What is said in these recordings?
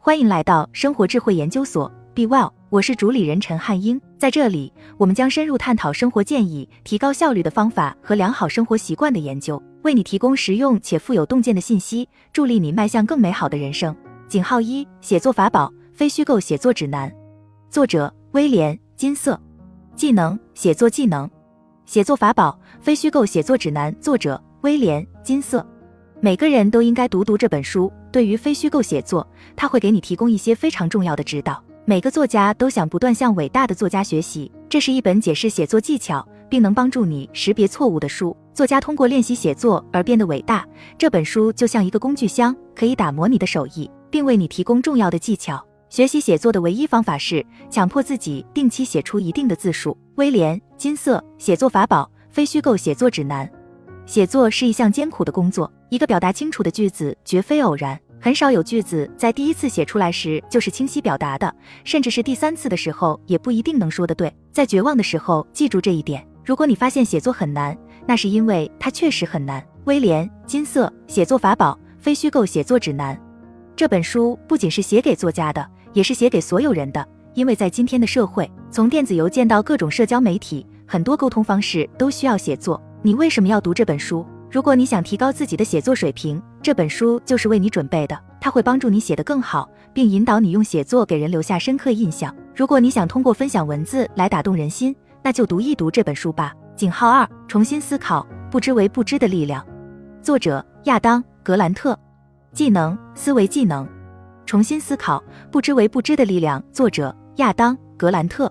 欢迎来到生活智慧研究所，Be Well，我是主理人陈汉英。在这里，我们将深入探讨生活建议、提高效率的方法和良好生活习惯的研究，为你提供实用且富有洞见的信息，助力你迈向更美好的人生。井号一：写作法宝，非虚构写作指南。作者：威廉·金色。技能：写作技能。写作法宝，非虚构写作指南。作者：威廉·金色。每个人都应该读读这本书。对于非虚构写作，它会给你提供一些非常重要的指导。每个作家都想不断向伟大的作家学习。这是一本解释写作技巧，并能帮助你识别错误的书。作家通过练习写作而变得伟大。这本书就像一个工具箱，可以打磨你的手艺，并为你提供重要的技巧。学习写作的唯一方法是强迫自己定期写出一定的字数。威廉·金色写作法宝：非虚构写作指南。写作是一项艰苦的工作。一个表达清楚的句子绝非偶然，很少有句子在第一次写出来时就是清晰表达的，甚至是第三次的时候也不一定能说得对。在绝望的时候，记住这一点。如果你发现写作很难，那是因为它确实很难。威廉·金色写作法宝：非虚构写作指南。这本书不仅是写给作家的，也是写给所有人的。因为在今天的社会，从电子邮件到各种社交媒体，很多沟通方式都需要写作。你为什么要读这本书？如果你想提高自己的写作水平，这本书就是为你准备的。它会帮助你写得更好，并引导你用写作给人留下深刻印象。如果你想通过分享文字来打动人心，那就读一读这本书吧。井号二：重新思考，不知为不知的力量。作者：亚当·格兰特。技能：思维技能。重新思考，不知为不知的力量。作者：亚当·格兰特。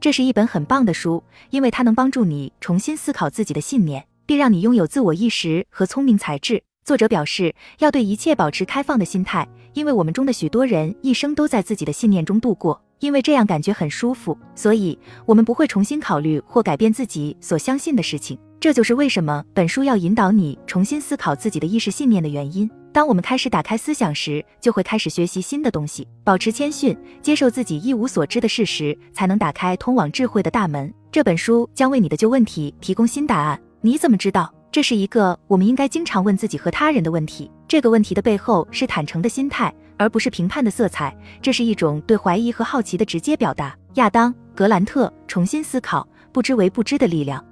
这是一本很棒的书，因为它能帮助你重新思考自己的信念。并让你拥有自我意识和聪明才智。作者表示，要对一切保持开放的心态，因为我们中的许多人一生都在自己的信念中度过，因为这样感觉很舒服，所以我们不会重新考虑或改变自己所相信的事情。这就是为什么本书要引导你重新思考自己的意识信念的原因。当我们开始打开思想时，就会开始学习新的东西。保持谦逊，接受自己一无所知的事实，才能打开通往智慧的大门。这本书将为你的旧问题提供新答案。你怎么知道？这是一个我们应该经常问自己和他人的问题。这个问题的背后是坦诚的心态，而不是评判的色彩。这是一种对怀疑和好奇的直接表达。亚当·格兰特重新思考不知为不知的力量。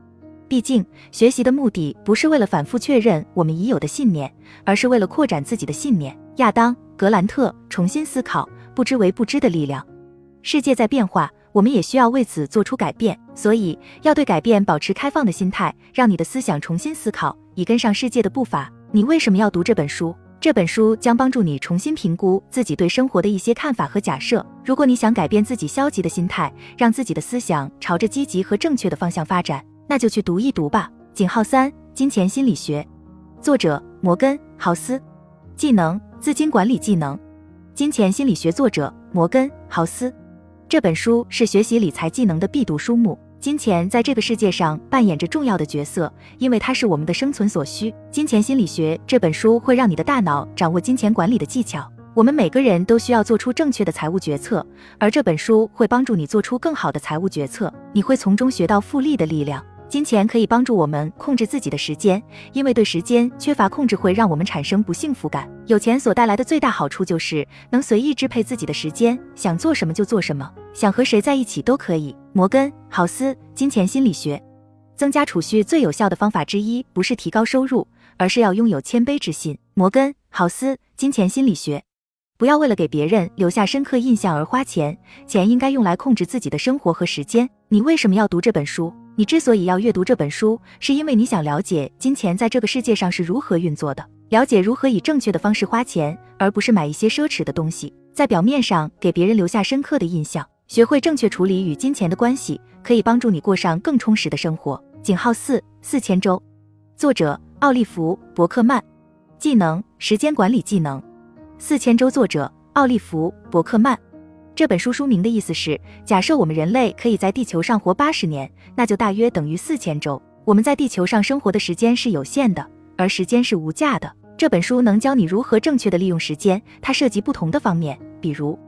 毕竟，学习的目的不是为了反复确认我们已有的信念，而是为了扩展自己的信念。亚当·格兰特重新思考不知为不知的力量。世界在变化。我们也需要为此做出改变，所以要对改变保持开放的心态，让你的思想重新思考，以跟上世界的步伐。你为什么要读这本书？这本书将帮助你重新评估自己对生活的一些看法和假设。如果你想改变自己消极的心态，让自己的思想朝着积极和正确的方向发展，那就去读一读吧。井号三：金钱心理学，作者摩根·豪斯，技能：资金管理技能，金钱心理学，作者摩根·豪斯。这本书是学习理财技能的必读书目。金钱在这个世界上扮演着重要的角色，因为它是我们的生存所需。金钱心理学这本书会让你的大脑掌握金钱管理的技巧。我们每个人都需要做出正确的财务决策，而这本书会帮助你做出更好的财务决策。你会从中学到复利的力量。金钱可以帮助我们控制自己的时间，因为对时间缺乏控制会让我们产生不幸福感。有钱所带来的最大好处就是能随意支配自己的时间，想做什么就做什么，想和谁在一起都可以。摩根·豪斯，金钱心理学。增加储蓄最有效的方法之一不是提高收入，而是要拥有谦卑之心。摩根·豪斯，金钱心理学。不要为了给别人留下深刻印象而花钱，钱应该用来控制自己的生活和时间。你为什么要读这本书？你之所以要阅读这本书，是因为你想了解金钱在这个世界上是如何运作的，了解如何以正确的方式花钱，而不是买一些奢侈的东西，在表面上给别人留下深刻的印象。学会正确处理与金钱的关系，可以帮助你过上更充实的生活。井号四四千周，作者奥利弗·伯克曼，技能时间管理技能，四千周，作者奥利弗·伯克曼。这本书书名的意思是：假设我们人类可以在地球上活八十年，那就大约等于四千周。我们在地球上生活的时间是有限的，而时间是无价的。这本书能教你如何正确的利用时间。它涉及不同的方面，比如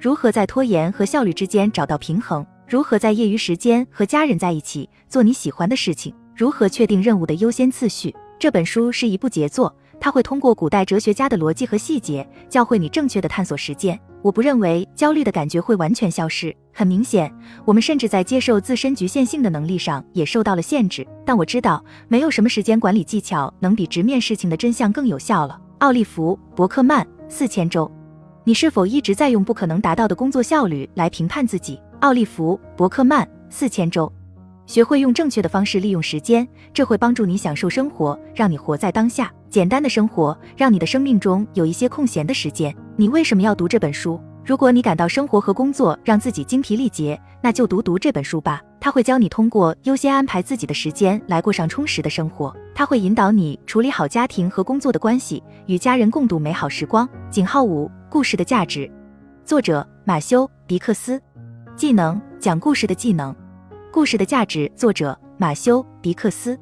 如何在拖延和效率之间找到平衡，如何在业余时间和家人在一起做你喜欢的事情，如何确定任务的优先次序。这本书是一部杰作，它会通过古代哲学家的逻辑和细节，教会你正确的探索时间。我不认为焦虑的感觉会完全消失。很明显，我们甚至在接受自身局限性的能力上也受到了限制。但我知道，没有什么时间管理技巧能比直面事情的真相更有效了。奥利弗·伯克曼，四千周。你是否一直在用不可能达到的工作效率来评判自己？奥利弗·伯克曼，四千周。学会用正确的方式利用时间，这会帮助你享受生活，让你活在当下。简单的生活，让你的生命中有一些空闲的时间。你为什么要读这本书？如果你感到生活和工作让自己精疲力竭，那就读读这本书吧。它会教你通过优先安排自己的时间来过上充实的生活。它会引导你处理好家庭和工作的关系，与家人共度美好时光。井号五：故事的价值。作者：马修·迪克斯。技能：讲故事的技能。故事的价值。作者：马修·迪克斯。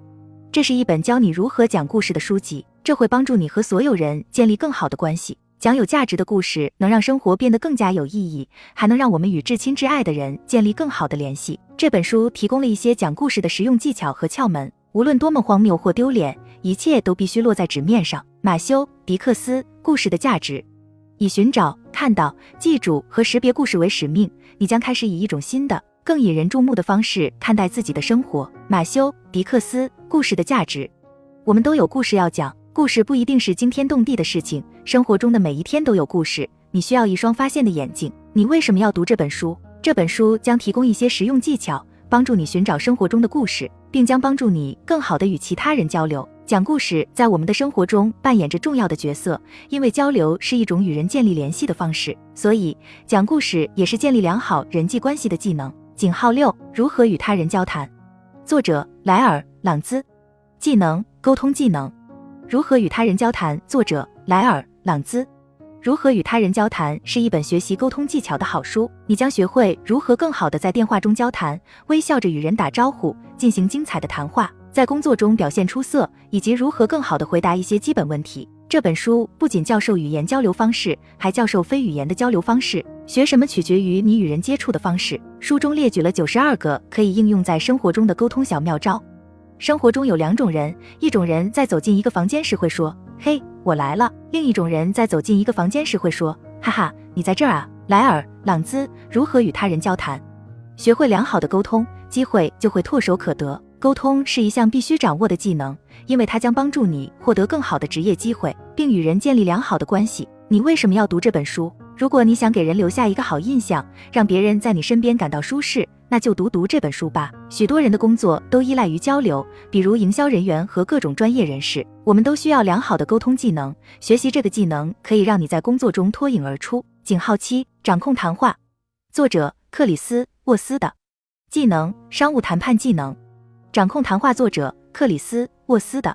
这是一本教你如何讲故事的书籍，这会帮助你和所有人建立更好的关系。讲有价值的故事，能让生活变得更加有意义，还能让我们与至亲至爱的人建立更好的联系。这本书提供了一些讲故事的实用技巧和窍门，无论多么荒谬或丢脸，一切都必须落在纸面上。马修·迪克斯，故事的价值，以寻找、看到、记住和识别故事为使命，你将开始以一种新的、更引人注目的方式看待自己的生活。马修·迪克斯，故事的价值，我们都有故事要讲。故事不一定是惊天动地的事情，生活中的每一天都有故事。你需要一双发现的眼睛。你为什么要读这本书？这本书将提供一些实用技巧，帮助你寻找生活中的故事，并将帮助你更好地与其他人交流。讲故事在我们的生活中扮演着重要的角色，因为交流是一种与人建立联系的方式，所以讲故事也是建立良好人际关系的技能。井号六：如何与他人交谈。作者：莱尔·朗兹。技能：沟通技能。如何与他人交谈？作者莱尔·朗兹。如何与他人交谈是一本学习沟通技巧的好书。你将学会如何更好地在电话中交谈，微笑着与人打招呼，进行精彩的谈话，在工作中表现出色，以及如何更好地回答一些基本问题。这本书不仅教授语言交流方式，还教授非语言的交流方式。学什么取决于你与人接触的方式。书中列举了九十二个可以应用在生活中的沟通小妙招。生活中有两种人，一种人在走进一个房间时会说：“嘿，我来了。”另一种人在走进一个房间时会说：“哈哈，你在这儿啊。”莱尔·朗兹如何与他人交谈？学会良好的沟通，机会就会唾手可得。沟通是一项必须掌握的技能，因为它将帮助你获得更好的职业机会，并与人建立良好的关系。你为什么要读这本书？如果你想给人留下一个好印象，让别人在你身边感到舒适。那就读读这本书吧。许多人的工作都依赖于交流，比如营销人员和各种专业人士。我们都需要良好的沟通技能。学习这个技能可以让你在工作中脱颖而出。井号七：掌控谈话。作者克里斯沃斯的技能：商务谈判技能。掌控谈话。作者克里斯沃斯的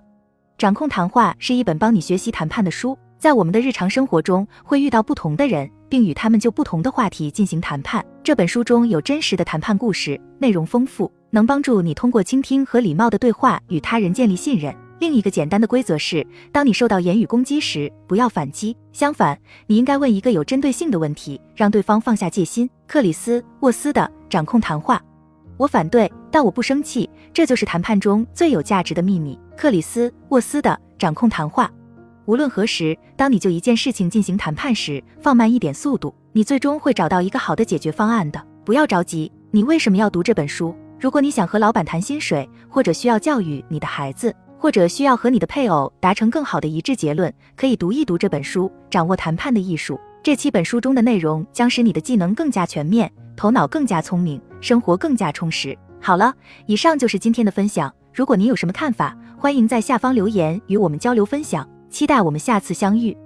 掌控谈话是一本帮你学习谈判的书。在我们的日常生活中，会遇到不同的人。并与他们就不同的话题进行谈判。这本书中有真实的谈判故事，内容丰富，能帮助你通过倾听和礼貌的对话与他人建立信任。另一个简单的规则是，当你受到言语攻击时，不要反击，相反，你应该问一个有针对性的问题，让对方放下戒心。克里斯沃斯的掌控谈话，我反对，但我不生气，这就是谈判中最有价值的秘密。克里斯沃斯的掌控谈话。无论何时，当你就一件事情进行谈判时，放慢一点速度，你最终会找到一个好的解决方案的。不要着急。你为什么要读这本书？如果你想和老板谈薪水，或者需要教育你的孩子，或者需要和你的配偶达成更好的一致结论，可以读一读这本书，掌握谈判的艺术。这七本书中的内容将使你的技能更加全面，头脑更加聪明，生活更加充实。好了，以上就是今天的分享。如果您有什么看法，欢迎在下方留言与我们交流分享。期待我们下次相遇。